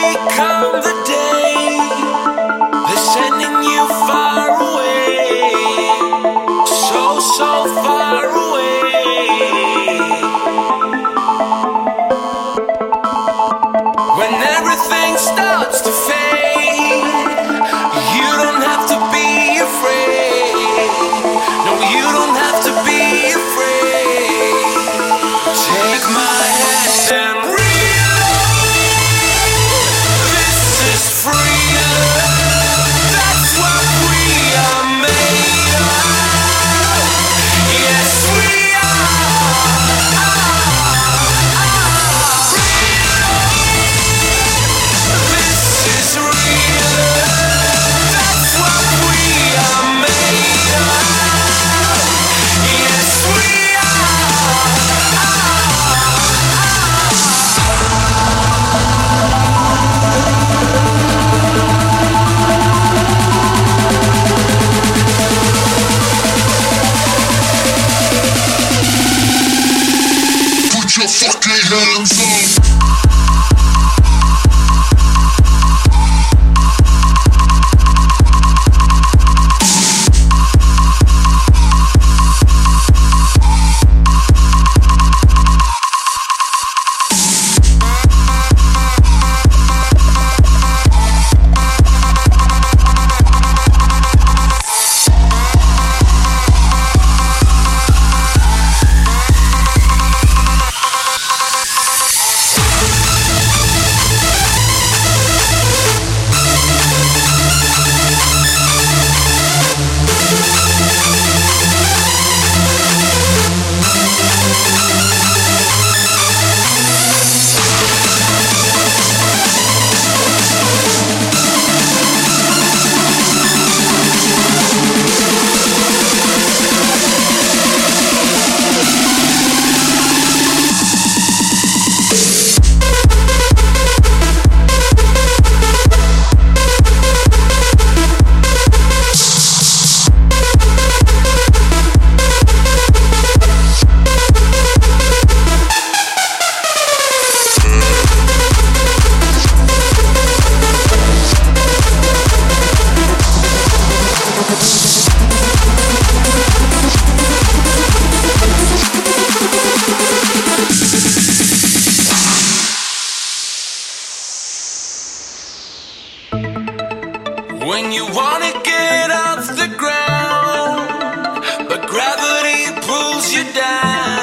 has become the day. Down.